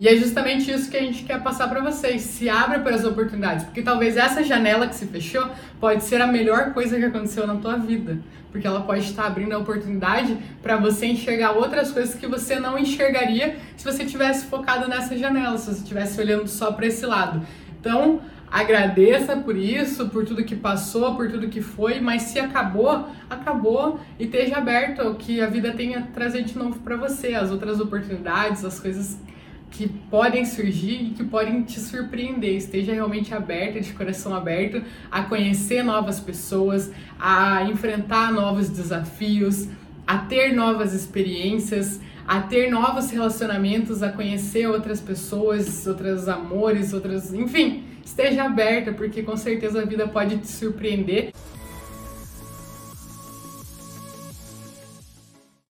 E é justamente isso que a gente quer passar para vocês. Se abra para as oportunidades, porque talvez essa janela que se fechou pode ser a melhor coisa que aconteceu na tua vida, porque ela pode estar abrindo a oportunidade para você enxergar outras coisas que você não enxergaria se você tivesse focado nessa janela, se você estivesse olhando só para esse lado. Então, agradeça por isso, por tudo que passou, por tudo que foi, mas se acabou, acabou e esteja aberto ao que a vida tenha a trazer de novo para você, as outras oportunidades, as coisas que podem surgir e que podem te surpreender. Esteja realmente aberta, de coração aberto, a conhecer novas pessoas, a enfrentar novos desafios, a ter novas experiências, a ter novos relacionamentos, a conhecer outras pessoas, outros amores, outras, enfim, esteja aberta porque com certeza a vida pode te surpreender.